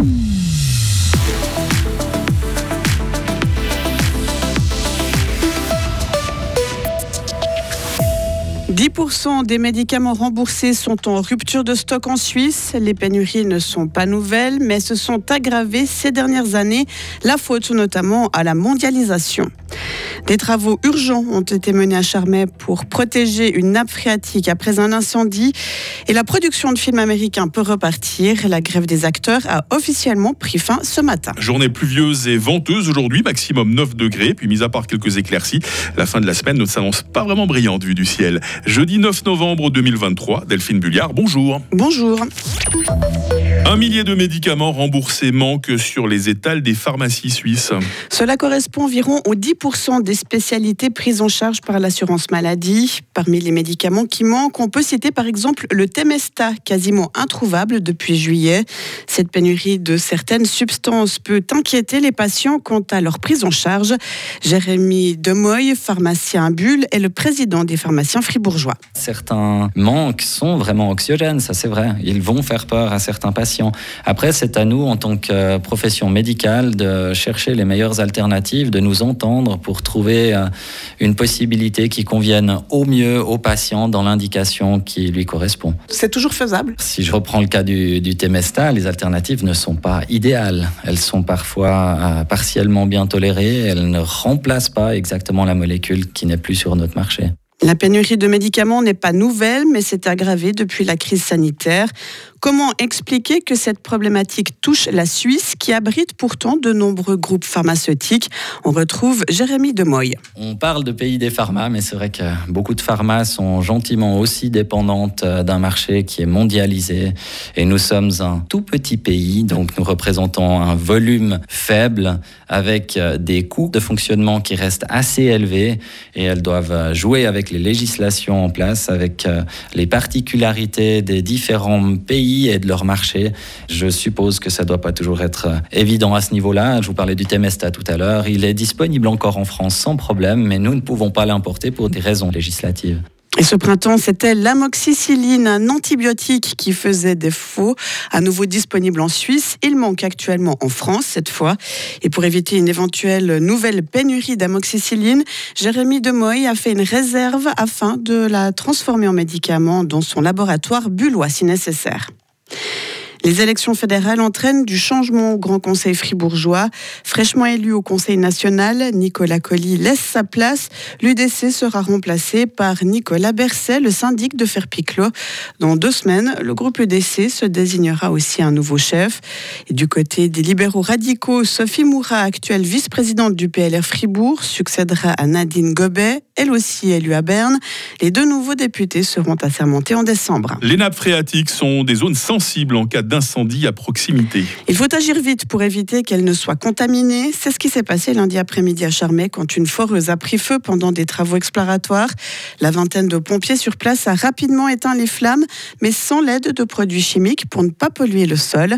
Mm-hmm. 10% des médicaments remboursés sont en rupture de stock en Suisse. Les pénuries ne sont pas nouvelles, mais se sont aggravées ces dernières années, la faute notamment à la mondialisation. Des travaux urgents ont été menés à Charmey pour protéger une nappe phréatique après un incendie et la production de films américains peut repartir. La grève des acteurs a officiellement pris fin ce matin. Journée pluvieuse et venteuse aujourd'hui, maximum 9 degrés, puis mis à part quelques éclaircies, la fin de la semaine ne s'annonce pas vraiment brillante vue du ciel. Jeudi 9 novembre 2023, Delphine Bulliard, bonjour. Bonjour. Un millier de médicaments remboursés manquent sur les étals des pharmacies suisses. Cela correspond environ aux 10% des spécialités prises en charge par l'assurance maladie. Parmi les médicaments qui manquent, on peut citer par exemple le Temesta, quasiment introuvable depuis juillet. Cette pénurie de certaines substances peut inquiéter les patients quant à leur prise en charge. Jérémy Demoy, pharmacien à Bulle, est le président des pharmaciens fribourgeois. Certains manques sont vraiment anxiogènes, ça c'est vrai. Ils vont faire peur à certains patients. Après, c'est à nous, en tant que profession médicale, de chercher les meilleures alternatives, de nous entendre pour trouver euh, une possibilité qui convienne au mieux au patient dans l'indication qui lui correspond. C'est toujours faisable Si je reprends le cas du, du Temesta, les alternatives ne sont pas idéales. Elles sont parfois euh, partiellement bien tolérées, elles ne remplacent pas exactement la molécule qui n'est plus sur notre marché. La pénurie de médicaments n'est pas nouvelle, mais s'est aggravée depuis la crise sanitaire. Comment expliquer que cette problématique touche la Suisse, qui abrite pourtant de nombreux groupes pharmaceutiques? On retrouve Jérémy Demoy. On parle de pays des pharma, mais c'est vrai que beaucoup de pharma sont gentiment aussi dépendantes euh, d'un marché qui est mondialisé. Et nous sommes un tout petit pays, donc nous représentons un volume faible avec euh, des coûts de fonctionnement qui restent assez élevés et elles doivent euh, jouer avec les législations en place, avec les particularités des différents pays et de leur marché. Je suppose que ça ne doit pas toujours être euh, évident à ce niveau-là. Je vous parlais du Temesta tout à l'heure. Il est disponible encore en France sans problème, mais nous ne pouvons pas l'importer pour des raisons législatives. Et ce printemps, c'était l'amoxicilline, un antibiotique qui faisait défaut, à nouveau disponible en Suisse. Il manque actuellement en France cette fois. Et pour éviter une éventuelle nouvelle pénurie d'amoxicilline, Jérémy Demoy a fait une réserve afin de la transformer en médicament dans son laboratoire bullois si nécessaire. Les élections fédérales entraînent du changement au Grand Conseil fribourgeois. Fraîchement élu au Conseil national, Nicolas Colli laisse sa place. L'UDC sera remplacé par Nicolas Berset, le syndic de Ferpiclo. Dans deux semaines, le groupe UDC se désignera aussi un nouveau chef. Et du côté des libéraux radicaux, Sophie Moura, actuelle vice-présidente du PLR Fribourg, succédera à Nadine Gobet, elle aussi élue à Berne. Les deux nouveaux députés seront assermentés en décembre. Les nappes phréatiques sont des zones sensibles en cas de d'incendie à proximité. Il faut agir vite pour éviter qu'elle ne soit contaminée. C'est ce qui s'est passé lundi après-midi à Charmey quand une foreuse a pris feu pendant des travaux exploratoires. La vingtaine de pompiers sur place a rapidement éteint les flammes, mais sans l'aide de produits chimiques pour ne pas polluer le sol.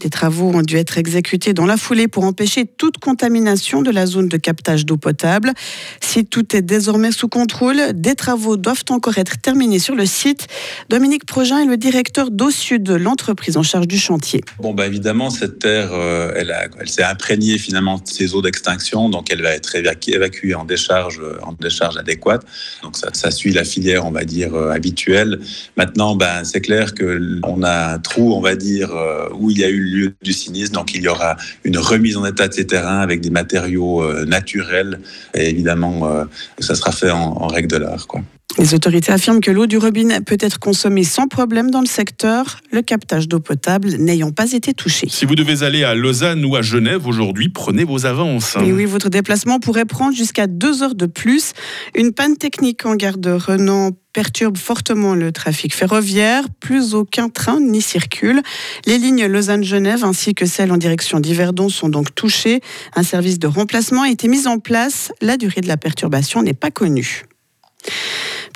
Des travaux ont dû être exécutés dans la foulée pour empêcher toute contamination de la zone de captage d'eau potable. Si tout est désormais sous contrôle, des travaux doivent encore être terminés sur le site. Dominique Progin est le directeur d'Eau Sud, l'entreprise en charge du chantier. Bon, bah évidemment, cette terre, euh, elle, elle s'est imprégnée finalement de ces eaux d'extinction, donc elle va être évacuée en décharge, en décharge adéquate. Donc ça, ça suit la filière, on va dire, euh, habituelle. Maintenant, ben, c'est clair qu'on a un trou, on va dire, euh, où il y a eu lieu du sinistre, donc il y aura une remise en état de ces terrains avec des matériaux naturels, et évidemment, ça sera fait en, en règle de l'art. Quoi. Les autorités affirment que l'eau du robinet peut être consommée sans problème dans le secteur, le captage d'eau potable n'ayant pas été touché. Si vous devez aller à Lausanne ou à Genève aujourd'hui, prenez vos avances. Et oui, votre déplacement pourrait prendre jusqu'à deux heures de plus. Une panne technique en gare de Renan perturbe fortement le trafic ferroviaire. Plus aucun train n'y circule. Les lignes Lausanne-Genève ainsi que celles en direction d'Yverdon sont donc touchées. Un service de remplacement a été mis en place. La durée de la perturbation n'est pas connue.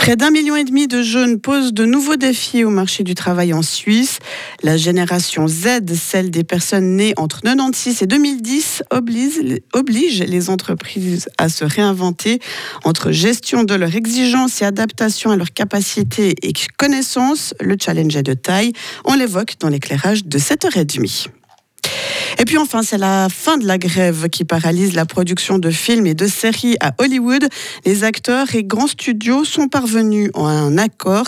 Près d'un million et demi de jeunes posent de nouveaux défis au marché du travail en Suisse. La génération Z, celle des personnes nées entre 96 et 2010, oblige, oblige les entreprises à se réinventer entre gestion de leurs exigences et adaptation à leurs capacités et connaissances. Le challenge est de taille. On l'évoque dans l'éclairage de 7h30. Et puis enfin, c'est la fin de la grève qui paralyse la production de films et de séries à Hollywood. Les acteurs et grands studios sont parvenus à un accord.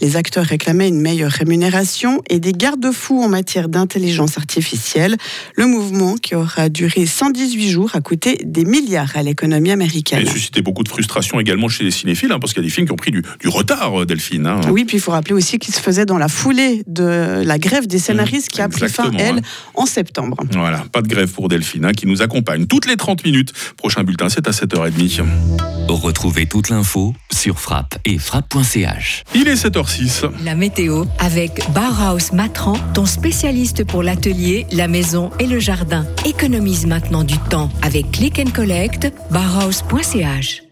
Les acteurs réclamaient une meilleure rémunération et des garde-fous en matière d'intelligence artificielle. Le mouvement, qui aura duré 118 jours, a coûté des milliards à l'économie américaine. Et suscité beaucoup de frustration également chez les cinéphiles, hein, parce qu'il y a des films qui ont pris du, retard, euh, Delphine. Hein. Oui, puis il faut rappeler aussi qu'il se faisait dans la foulée de la grève des scénaristes qui a pris fin, elle, hein. en septembre. Voilà, pas de grève pour Delphine, hein, qui nous accompagne toutes les 30 minutes. Prochain bulletin, c'est à 7h30. Retrouvez toute l'info sur frappe et frappe.ch. Il est 7h06. La météo avec Bauhaus Matran, ton spécialiste pour l'atelier, la maison et le jardin. Économise maintenant du temps avec Click and Collect, bauhaus.ch.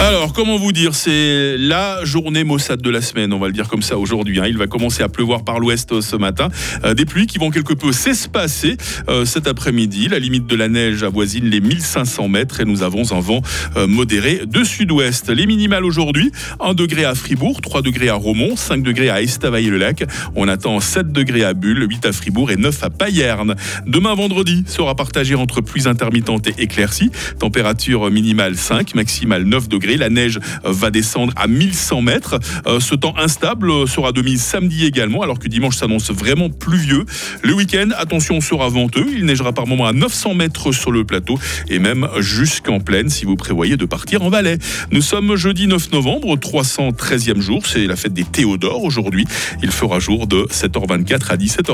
Alors, comment vous dire C'est la journée Mossad de la semaine, on va le dire comme ça aujourd'hui. Hein. Il va commencer à pleuvoir par l'ouest euh, ce matin. Euh, des pluies qui vont quelque peu s'espacer euh, cet après-midi. La limite de la neige avoisine les 1500 mètres et nous avons un vent modéré de sud-ouest. Les minimales aujourd'hui 1 degré à Fribourg, 3 degrés à Romont, 5 degrés à Estavayer-le-Lac. On attend 7 degrés à Bulle, 8 à Fribourg et 9 à Payerne. Demain vendredi sera partagé entre pluies intermittentes et éclaircies. Température minimale 5, maximale 9 degrés. La neige va descendre à 1100 mètres. Euh, ce temps instable sera de mise samedi également, alors que dimanche s'annonce vraiment pluvieux. Le week-end, attention, sera venteux. Il neigera par moment à 900 mètres sur le plateau et même jusqu'en plaine si vous prévoyez de partir en Valais. Nous sommes jeudi 9 novembre, 313e jour. C'est la fête des Théodores aujourd'hui. Il fera jour de 7h24 à 17h.